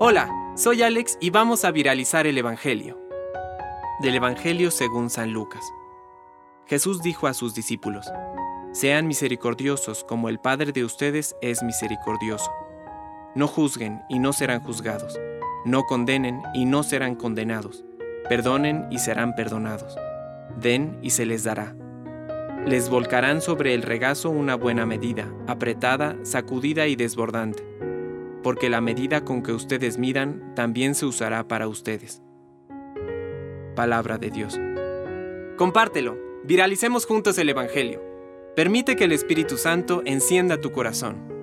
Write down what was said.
Hola, soy Alex y vamos a viralizar el Evangelio. Del Evangelio según San Lucas. Jesús dijo a sus discípulos, Sean misericordiosos como el Padre de ustedes es misericordioso. No juzguen y no serán juzgados. No condenen y no serán condenados. Perdonen y serán perdonados. Den y se les dará. Les volcarán sobre el regazo una buena medida, apretada, sacudida y desbordante, porque la medida con que ustedes midan también se usará para ustedes. Palabra de Dios. Compártelo, viralicemos juntos el Evangelio. Permite que el Espíritu Santo encienda tu corazón.